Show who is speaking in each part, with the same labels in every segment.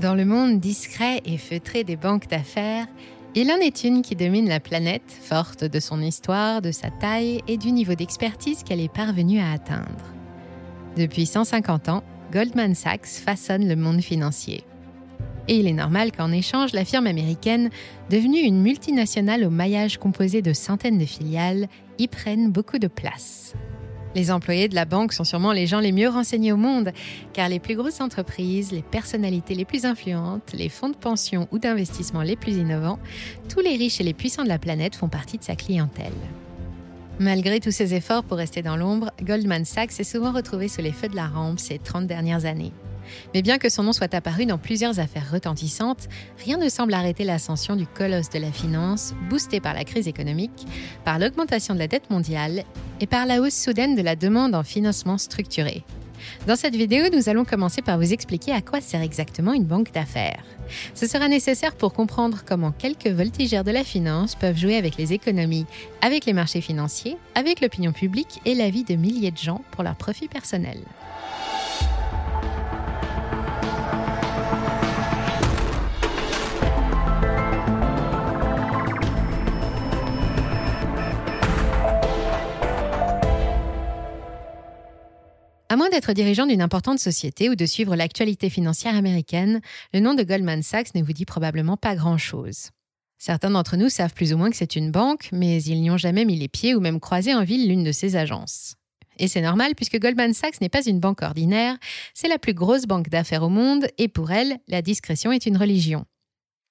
Speaker 1: Dans le monde discret et feutré des banques d'affaires, il en est une qui domine la planète, forte de son histoire, de sa taille et du niveau d'expertise qu'elle est parvenue à atteindre. Depuis 150 ans, Goldman Sachs façonne le monde financier. Et il est normal qu'en échange, la firme américaine, devenue une multinationale au maillage composé de centaines de filiales, y prenne beaucoup de place. Les employés de la banque sont sûrement les gens les mieux renseignés au monde, car les plus grosses entreprises, les personnalités les plus influentes, les fonds de pension ou d'investissement les plus innovants, tous les riches et les puissants de la planète font partie de sa clientèle. Malgré tous ses efforts pour rester dans l'ombre, Goldman Sachs s'est souvent retrouvé sous les feux de la rampe ces 30 dernières années. Mais bien que son nom soit apparu dans plusieurs affaires retentissantes, rien ne semble arrêter l'ascension du colosse de la finance, boosté par la crise économique, par l'augmentation de la dette mondiale et par la hausse soudaine de la demande en financement structuré. Dans cette vidéo, nous allons commencer par vous expliquer à quoi sert exactement une banque d'affaires. Ce sera nécessaire pour comprendre comment quelques voltigeurs de la finance peuvent jouer avec les économies, avec les marchés financiers, avec l'opinion publique et la vie de milliers de gens pour leur profit personnel. À moins d'être dirigeant d'une importante société ou de suivre l'actualité financière américaine, le nom de Goldman Sachs ne vous dit probablement pas grand-chose. Certains d'entre nous savent plus ou moins que c'est une banque, mais ils n'y ont jamais mis les pieds ou même croisé en ville l'une de ses agences. Et c'est normal puisque Goldman Sachs n'est pas une banque ordinaire, c'est la plus grosse banque d'affaires au monde et pour elle, la discrétion est une religion.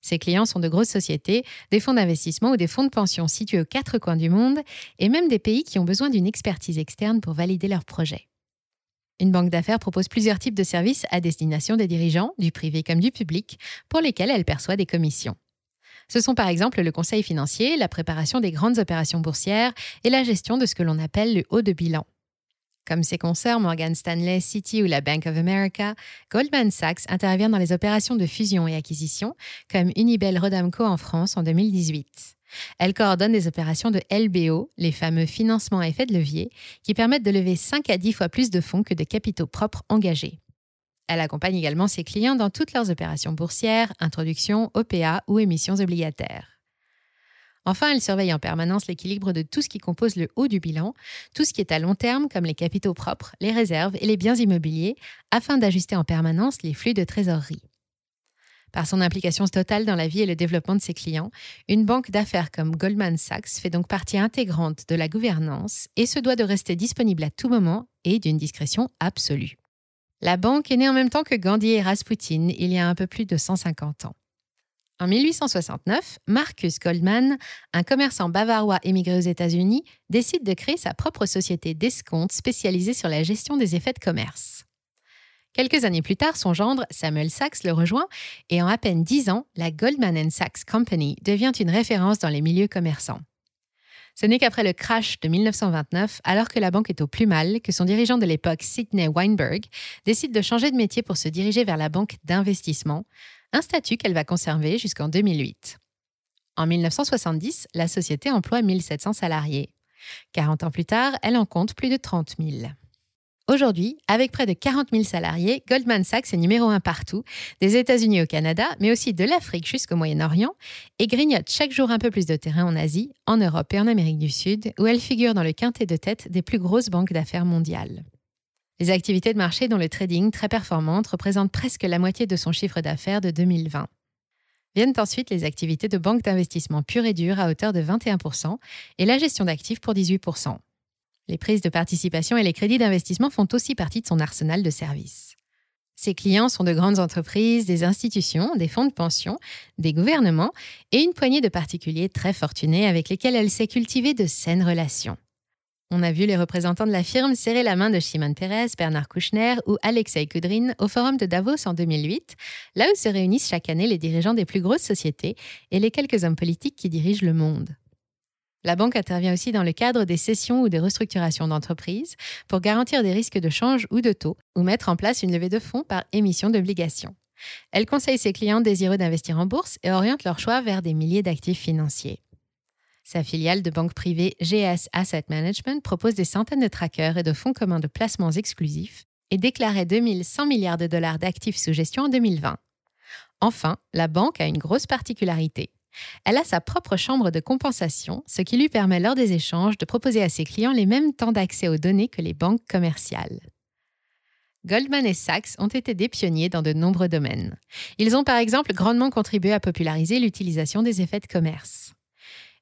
Speaker 1: Ses clients sont de grosses sociétés, des fonds d'investissement ou des fonds de pension situés aux quatre coins du monde et même des pays qui ont besoin d'une expertise externe pour valider leurs projets. Une banque d'affaires propose plusieurs types de services à destination des dirigeants, du privé comme du public, pour lesquels elle perçoit des commissions. Ce sont par exemple le conseil financier, la préparation des grandes opérations boursières et la gestion de ce que l'on appelle le haut de bilan. Comme ses concerts Morgan Stanley, Citi ou la Bank of America, Goldman Sachs intervient dans les opérations de fusion et acquisition, comme Unibel Rodamco en France en 2018. Elle coordonne des opérations de LBO, les fameux financements à effet de levier, qui permettent de lever 5 à 10 fois plus de fonds que de capitaux propres engagés. Elle accompagne également ses clients dans toutes leurs opérations boursières, introductions, OPA ou émissions obligataires. Enfin, elle surveille en permanence l'équilibre de tout ce qui compose le haut du bilan, tout ce qui est à long terme comme les capitaux propres, les réserves et les biens immobiliers, afin d'ajuster en permanence les flux de trésorerie. Par son implication totale dans la vie et le développement de ses clients, une banque d'affaires comme Goldman Sachs fait donc partie intégrante de la gouvernance et se doit de rester disponible à tout moment et d'une discrétion absolue. La banque est née en même temps que Gandhi et Rasputin il y a un peu plus de 150 ans. En 1869, Marcus Goldman, un commerçant bavarois émigré aux États-Unis, décide de créer sa propre société d'escompte spécialisée sur la gestion des effets de commerce. Quelques années plus tard, son gendre, Samuel Sachs, le rejoint et en à peine dix ans, la Goldman Sachs Company devient une référence dans les milieux commerçants. Ce n'est qu'après le crash de 1929, alors que la banque est au plus mal, que son dirigeant de l'époque, Sidney Weinberg, décide de changer de métier pour se diriger vers la banque d'investissement, un statut qu'elle va conserver jusqu'en 2008. En 1970, la société emploie 1700 salariés. 40 ans plus tard, elle en compte plus de 30 000. Aujourd'hui, avec près de 40 000 salariés, Goldman Sachs est numéro un partout, des États-Unis au Canada, mais aussi de l'Afrique jusqu'au Moyen-Orient, et grignote chaque jour un peu plus de terrain en Asie, en Europe et en Amérique du Sud, où elle figure dans le quintet de tête des plus grosses banques d'affaires mondiales. Les activités de marché dont le trading très performante représentent presque la moitié de son chiffre d'affaires de 2020. Viennent ensuite les activités de banque d'investissement pure et dure à hauteur de 21% et la gestion d'actifs pour 18%. Les prises de participation et les crédits d'investissement font aussi partie de son arsenal de services. Ses clients sont de grandes entreprises, des institutions, des fonds de pension, des gouvernements et une poignée de particuliers très fortunés avec lesquels elle s'est cultivée de saines relations. On a vu les représentants de la firme serrer la main de Shimon Peres, Bernard Kouchner ou Alexei Kudrin au forum de Davos en 2008, là où se réunissent chaque année les dirigeants des plus grosses sociétés et les quelques hommes politiques qui dirigent le monde. La banque intervient aussi dans le cadre des cessions ou des restructurations d'entreprises pour garantir des risques de change ou de taux ou mettre en place une levée de fonds par émission d'obligations. Elle conseille ses clients désireux d'investir en bourse et oriente leur choix vers des milliers d'actifs financiers. Sa filiale de banque privée GS Asset Management propose des centaines de trackers et de fonds communs de placements exclusifs et déclarait 2100 milliards de dollars d'actifs sous gestion en 2020. Enfin, la banque a une grosse particularité. Elle a sa propre chambre de compensation, ce qui lui permet lors des échanges de proposer à ses clients les mêmes temps d'accès aux données que les banques commerciales. Goldman et Sachs ont été des pionniers dans de nombreux domaines. Ils ont par exemple grandement contribué à populariser l'utilisation des effets de commerce.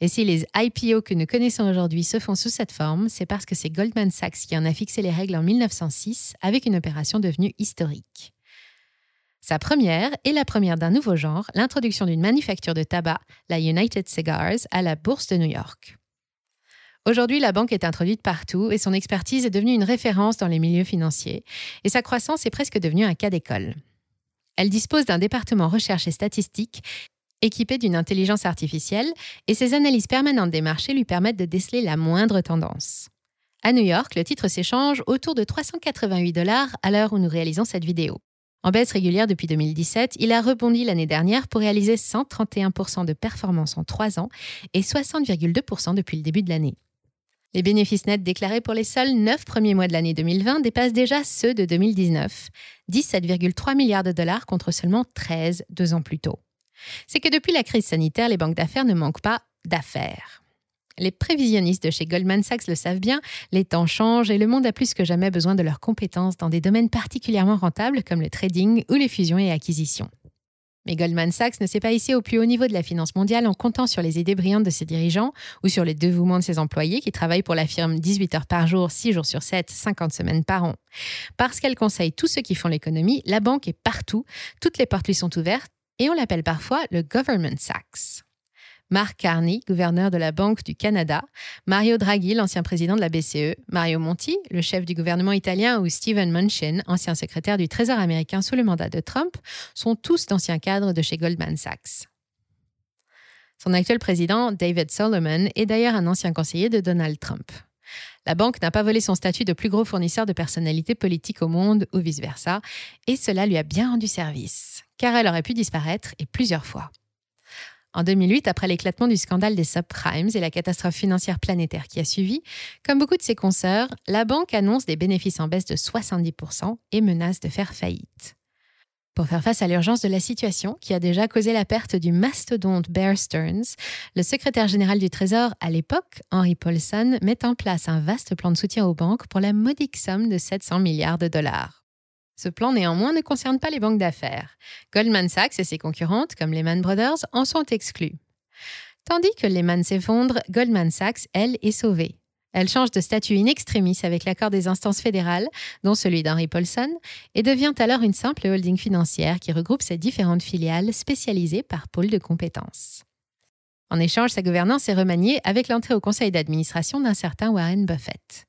Speaker 1: Et si les IPO que nous connaissons aujourd'hui se font sous cette forme, c'est parce que c'est Goldman Sachs qui en a fixé les règles en 1906 avec une opération devenue historique. Sa première est la première d'un nouveau genre, l'introduction d'une manufacture de tabac, la United Cigars, à la bourse de New York. Aujourd'hui, la banque est introduite partout et son expertise est devenue une référence dans les milieux financiers, et sa croissance est presque devenue un cas d'école. Elle dispose d'un département recherche et statistique équipé d'une intelligence artificielle, et ses analyses permanentes des marchés lui permettent de déceler la moindre tendance. À New York, le titre s'échange autour de 388 dollars à l'heure où nous réalisons cette vidéo. En baisse régulière depuis 2017, il a rebondi l'année dernière pour réaliser 131% de performance en 3 ans et 60,2% depuis le début de l'année. Les bénéfices nets déclarés pour les seuls 9 premiers mois de l'année 2020 dépassent déjà ceux de 2019, 17,3 milliards de dollars contre seulement 13 deux ans plus tôt. C'est que depuis la crise sanitaire, les banques d'affaires ne manquent pas d'affaires. Les prévisionnistes de chez Goldman Sachs le savent bien, les temps changent et le monde a plus que jamais besoin de leurs compétences dans des domaines particulièrement rentables comme le trading ou les fusions et acquisitions. Mais Goldman Sachs ne s'est pas hissé au plus haut niveau de la finance mondiale en comptant sur les idées brillantes de ses dirigeants ou sur les dévouements de ses employés qui travaillent pour la firme 18 heures par jour, 6 jours sur 7, 50 semaines par an. Parce qu'elle conseille tous ceux qui font l'économie, la banque est partout, toutes les portes lui sont ouvertes et on l'appelle parfois le Government Sachs. Mark Carney, gouverneur de la Banque du Canada, Mario Draghi, l'ancien président de la BCE, Mario Monti, le chef du gouvernement italien, ou Steven Mnuchin, ancien secrétaire du Trésor américain sous le mandat de Trump, sont tous d'anciens cadres de chez Goldman Sachs. Son actuel président, David Solomon, est d'ailleurs un ancien conseiller de Donald Trump. La banque n'a pas volé son statut de plus gros fournisseur de personnalités politiques au monde ou vice-versa, et cela lui a bien rendu service, car elle aurait pu disparaître et plusieurs fois. En 2008, après l'éclatement du scandale des subprimes et la catastrophe financière planétaire qui a suivi, comme beaucoup de ses consoeurs, la banque annonce des bénéfices en baisse de 70% et menace de faire faillite. Pour faire face à l'urgence de la situation, qui a déjà causé la perte du mastodonte Bear Stearns, le secrétaire général du Trésor à l'époque, Henry Paulson, met en place un vaste plan de soutien aux banques pour la modique somme de 700 milliards de dollars. Ce plan néanmoins ne concerne pas les banques d'affaires. Goldman Sachs et ses concurrentes, comme Lehman Brothers, en sont exclus. Tandis que Lehman s'effondre, Goldman Sachs, elle, est sauvée. Elle change de statut in extremis avec l'accord des instances fédérales, dont celui d'Henry Paulson, et devient alors une simple holding financière qui regroupe ses différentes filiales spécialisées par pôle de compétences. En échange, sa gouvernance est remaniée avec l'entrée au conseil d'administration d'un certain Warren Buffett.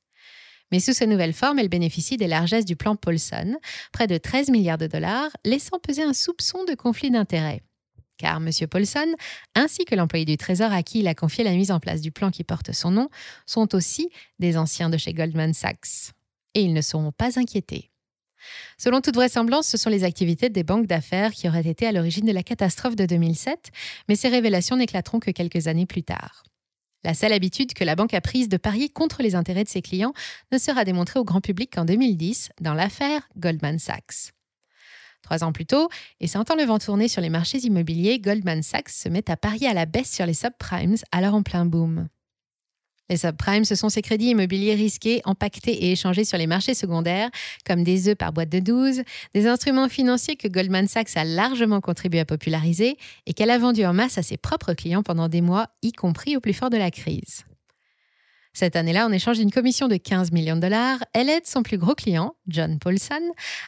Speaker 1: Mais sous sa nouvelle forme, elle bénéficie des largesses du plan Paulson, près de 13 milliards de dollars, laissant peser un soupçon de conflit d'intérêts. Car M. Paulson, ainsi que l'employé du Trésor à qui il a confié la mise en place du plan qui porte son nom, sont aussi des anciens de chez Goldman Sachs. Et ils ne seront pas inquiétés. Selon toute vraisemblance, ce sont les activités des banques d'affaires qui auraient été à l'origine de la catastrophe de 2007, mais ces révélations n'éclateront que quelques années plus tard. La seule habitude que la banque a prise de parier contre les intérêts de ses clients ne sera démontrée au grand public qu'en 2010 dans l'affaire Goldman Sachs. Trois ans plus tôt, et sentant le vent tourner sur les marchés immobiliers, Goldman Sachs se met à parier à la baisse sur les subprimes, alors en plein boom. Les subprimes, ce sont ces crédits immobiliers risqués, empaquetés et échangés sur les marchés secondaires, comme des œufs par boîte de 12, des instruments financiers que Goldman Sachs a largement contribué à populariser et qu'elle a vendus en masse à ses propres clients pendant des mois, y compris au plus fort de la crise. Cette année-là, en échange d'une commission de 15 millions de dollars, elle aide son plus gros client, John Paulson,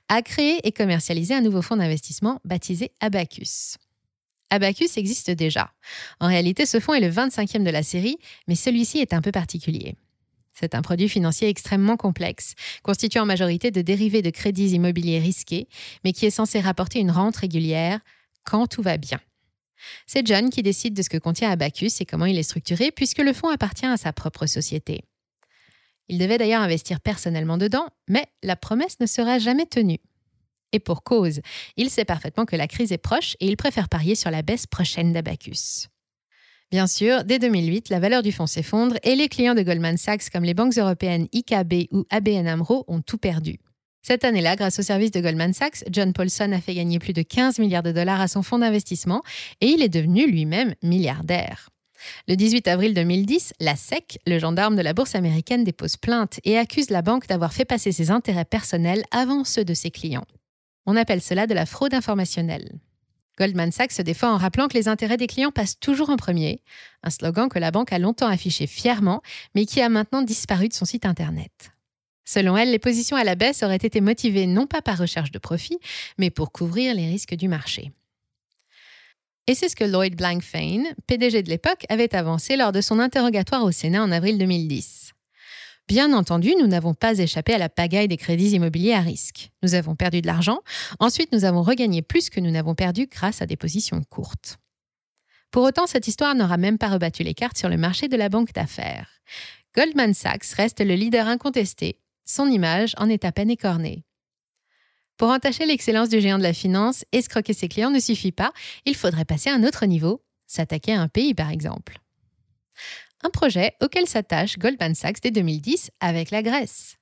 Speaker 1: à créer et commercialiser un nouveau fonds d'investissement baptisé Abacus. Abacus existe déjà. En réalité, ce fonds est le 25e de la série, mais celui-ci est un peu particulier. C'est un produit financier extrêmement complexe, constitué en majorité de dérivés de crédits immobiliers risqués, mais qui est censé rapporter une rente régulière quand tout va bien. C'est John qui décide de ce que contient Abacus et comment il est structuré, puisque le fonds appartient à sa propre société. Il devait d'ailleurs investir personnellement dedans, mais la promesse ne sera jamais tenue. Et pour cause, il sait parfaitement que la crise est proche et il préfère parier sur la baisse prochaine d'Abacus. Bien sûr, dès 2008, la valeur du fonds s'effondre et les clients de Goldman Sachs comme les banques européennes IKB ou ABN Amro ont tout perdu. Cette année-là, grâce au service de Goldman Sachs, John Paulson a fait gagner plus de 15 milliards de dollars à son fonds d'investissement et il est devenu lui-même milliardaire. Le 18 avril 2010, la SEC, le gendarme de la bourse américaine, dépose plainte et accuse la banque d'avoir fait passer ses intérêts personnels avant ceux de ses clients. On appelle cela de la fraude informationnelle. Goldman Sachs se défend en rappelant que les intérêts des clients passent toujours en premier, un slogan que la banque a longtemps affiché fièrement, mais qui a maintenant disparu de son site Internet. Selon elle, les positions à la baisse auraient été motivées non pas par recherche de profit, mais pour couvrir les risques du marché. Et c'est ce que Lloyd Blankfein, PDG de l'époque, avait avancé lors de son interrogatoire au Sénat en avril 2010. Bien entendu, nous n'avons pas échappé à la pagaille des crédits immobiliers à risque. Nous avons perdu de l'argent, ensuite nous avons regagné plus que nous n'avons perdu grâce à des positions courtes. Pour autant, cette histoire n'aura même pas rebattu les cartes sur le marché de la banque d'affaires. Goldman Sachs reste le leader incontesté, son image en est à peine écornée. Pour entacher l'excellence du géant de la finance, escroquer ses clients ne suffit pas, il faudrait passer à un autre niveau, s'attaquer à un pays par exemple. Un projet auquel s'attache Goldman Sachs dès 2010 avec la Grèce.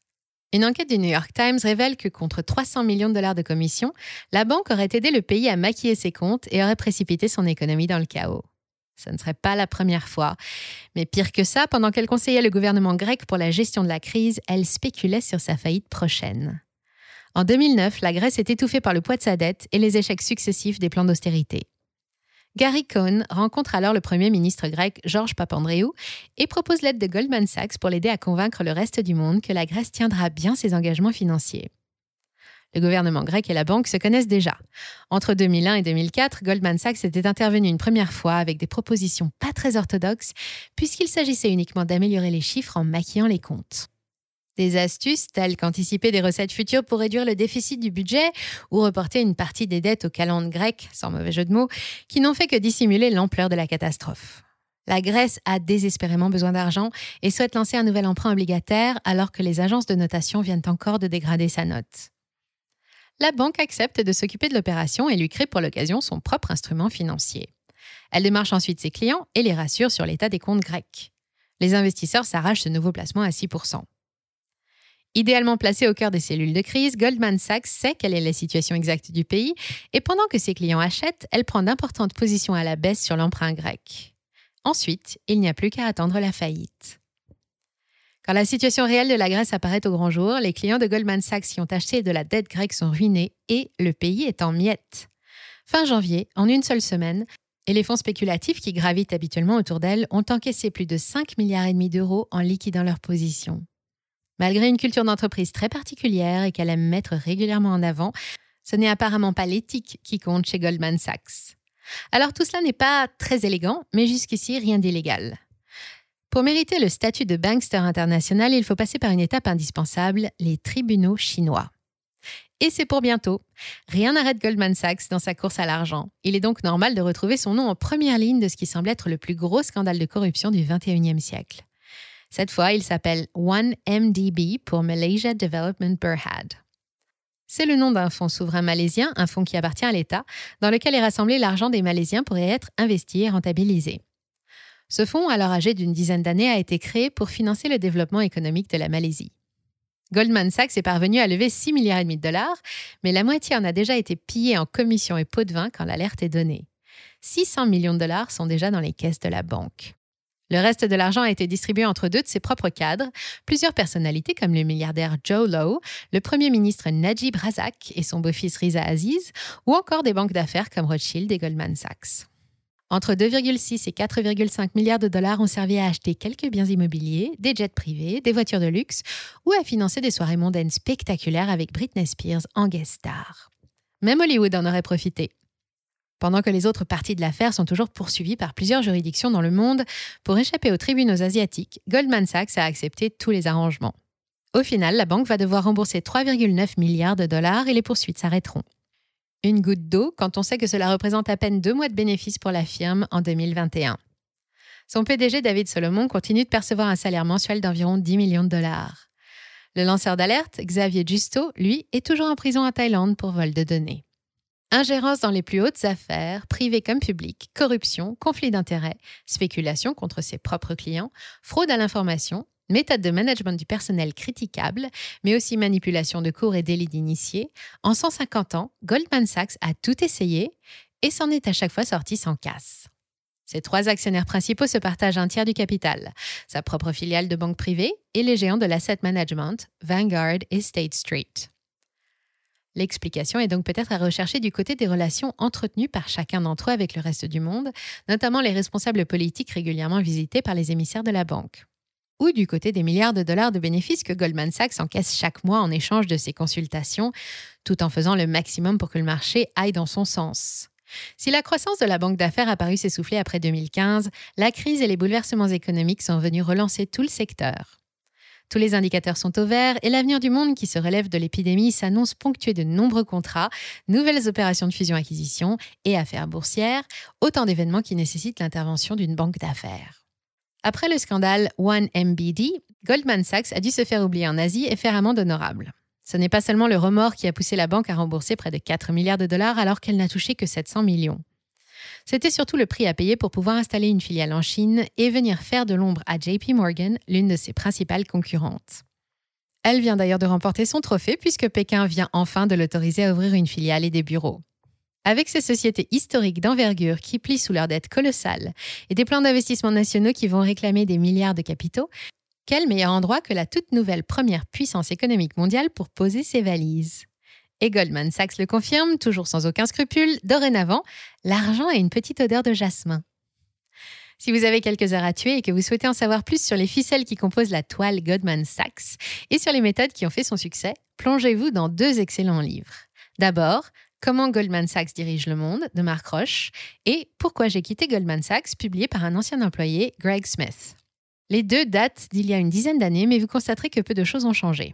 Speaker 1: Une enquête du New York Times révèle que contre 300 millions de dollars de commissions, la banque aurait aidé le pays à maquiller ses comptes et aurait précipité son économie dans le chaos. Ce ne serait pas la première fois. Mais pire que ça, pendant qu'elle conseillait le gouvernement grec pour la gestion de la crise, elle spéculait sur sa faillite prochaine. En 2009, la Grèce est étouffée par le poids de sa dette et les échecs successifs des plans d'austérité. Gary Cohn rencontre alors le Premier ministre grec Georges Papandreou et propose l'aide de Goldman Sachs pour l'aider à convaincre le reste du monde que la Grèce tiendra bien ses engagements financiers. Le gouvernement grec et la banque se connaissent déjà. Entre 2001 et 2004, Goldman Sachs était intervenu une première fois avec des propositions pas très orthodoxes, puisqu'il s'agissait uniquement d'améliorer les chiffres en maquillant les comptes. Des astuces telles qu'anticiper des recettes futures pour réduire le déficit du budget ou reporter une partie des dettes aux calendes grecques, sans mauvais jeu de mots, qui n'ont fait que dissimuler l'ampleur de la catastrophe. La Grèce a désespérément besoin d'argent et souhaite lancer un nouvel emprunt obligataire alors que les agences de notation viennent encore de dégrader sa note. La banque accepte de s'occuper de l'opération et lui crée pour l'occasion son propre instrument financier. Elle démarche ensuite ses clients et les rassure sur l'état des comptes grecs. Les investisseurs s'arrachent ce nouveau placement à 6%. Idéalement placée au cœur des cellules de crise, Goldman Sachs sait quelle est la situation exacte du pays et pendant que ses clients achètent, elle prend d'importantes positions à la baisse sur l'emprunt grec. Ensuite, il n'y a plus qu'à attendre la faillite. Quand la situation réelle de la Grèce apparaît au grand jour, les clients de Goldman Sachs qui ont acheté de la dette grecque sont ruinés et le pays est en miettes. Fin janvier, en une seule semaine, et les fonds spéculatifs qui gravitent habituellement autour d'elle ont encaissé plus de 5 milliards et demi d'euros en liquidant leur position. Malgré une culture d'entreprise très particulière et qu'elle aime mettre régulièrement en avant, ce n'est apparemment pas l'éthique qui compte chez Goldman Sachs. Alors tout cela n'est pas très élégant, mais jusqu'ici rien d'illégal. Pour mériter le statut de bankster international, il faut passer par une étape indispensable, les tribunaux chinois. Et c'est pour bientôt. Rien n'arrête Goldman Sachs dans sa course à l'argent. Il est donc normal de retrouver son nom en première ligne de ce qui semble être le plus gros scandale de corruption du XXIe siècle. Cette fois, il s'appelle 1MDB pour Malaysia Development Berhad. C'est le nom d'un fonds souverain malaisien, un fonds qui appartient à l'État, dans lequel est rassemblé l'argent des Malaisiens pour être investi et rentabilisé. Ce fonds, alors âgé d'une dizaine d'années, a été créé pour financer le développement économique de la Malaisie. Goldman Sachs est parvenu à lever 6 milliards de dollars, mais la moitié en a déjà été pillée en commissions et pots de vin quand l'alerte est donnée. 600 millions de dollars sont déjà dans les caisses de la banque. Le reste de l'argent a été distribué entre deux de ses propres cadres, plusieurs personnalités comme le milliardaire Joe Lowe, le premier ministre Najib Razak et son beau-fils Riza Aziz, ou encore des banques d'affaires comme Rothschild et Goldman Sachs. Entre 2,6 et 4,5 milliards de dollars ont servi à acheter quelques biens immobiliers, des jets privés, des voitures de luxe ou à financer des soirées mondaines spectaculaires avec Britney Spears en guest star. Même Hollywood en aurait profité. Pendant que les autres parties de l'affaire sont toujours poursuivies par plusieurs juridictions dans le monde, pour échapper aux tribunaux asiatiques, Goldman Sachs a accepté tous les arrangements. Au final, la banque va devoir rembourser 3,9 milliards de dollars et les poursuites s'arrêteront. Une goutte d'eau quand on sait que cela représente à peine deux mois de bénéfices pour la firme en 2021. Son PDG David Solomon continue de percevoir un salaire mensuel d'environ 10 millions de dollars. Le lanceur d'alerte, Xavier Justo, lui, est toujours en prison à Thaïlande pour vol de données. Ingérence dans les plus hautes affaires, privées comme publiques, corruption, conflit d'intérêts, spéculation contre ses propres clients, fraude à l'information, méthode de management du personnel critiquable, mais aussi manipulation de cours et délit d'initiés, en 150 ans, Goldman Sachs a tout essayé et s'en est à chaque fois sorti sans casse. Ses trois actionnaires principaux se partagent un tiers du capital, sa propre filiale de banque privée et les géants de l'asset management, Vanguard et State Street. L'explication est donc peut-être à rechercher du côté des relations entretenues par chacun d'entre eux avec le reste du monde, notamment les responsables politiques régulièrement visités par les émissaires de la banque ou du côté des milliards de dollars de bénéfices que Goldman Sachs encaisse chaque mois en échange de ses consultations, tout en faisant le maximum pour que le marché aille dans son sens. Si la croissance de la banque d'affaires a paru s'essouffler après 2015, la crise et les bouleversements économiques sont venus relancer tout le secteur. Tous les indicateurs sont au vert et l'avenir du monde qui se relève de l'épidémie s'annonce ponctué de nombreux contrats, nouvelles opérations de fusion-acquisition et affaires boursières, autant d'événements qui nécessitent l'intervention d'une banque d'affaires. Après le scandale 1MBD, Goldman Sachs a dû se faire oublier en Asie et faire amende honorable. Ce n'est pas seulement le remords qui a poussé la banque à rembourser près de 4 milliards de dollars alors qu'elle n'a touché que 700 millions. C'était surtout le prix à payer pour pouvoir installer une filiale en Chine et venir faire de l'ombre à JP Morgan, l'une de ses principales concurrentes. Elle vient d'ailleurs de remporter son trophée puisque Pékin vient enfin de l'autoriser à ouvrir une filiale et des bureaux. Avec ces sociétés historiques d'envergure qui plient sous leur dette colossale et des plans d'investissement nationaux qui vont réclamer des milliards de capitaux, quel meilleur endroit que la toute nouvelle première puissance économique mondiale pour poser ses valises? Et Goldman Sachs le confirme, toujours sans aucun scrupule, dorénavant, l'argent a une petite odeur de jasmin. Si vous avez quelques heures à tuer et que vous souhaitez en savoir plus sur les ficelles qui composent la toile Goldman Sachs et sur les méthodes qui ont fait son succès, plongez-vous dans deux excellents livres. D'abord, Comment Goldman Sachs dirige le monde de Mark Roche et Pourquoi j'ai quitté Goldman Sachs, publié par un ancien employé, Greg Smith. Les deux datent d'il y a une dizaine d'années, mais vous constaterez que peu de choses ont changé.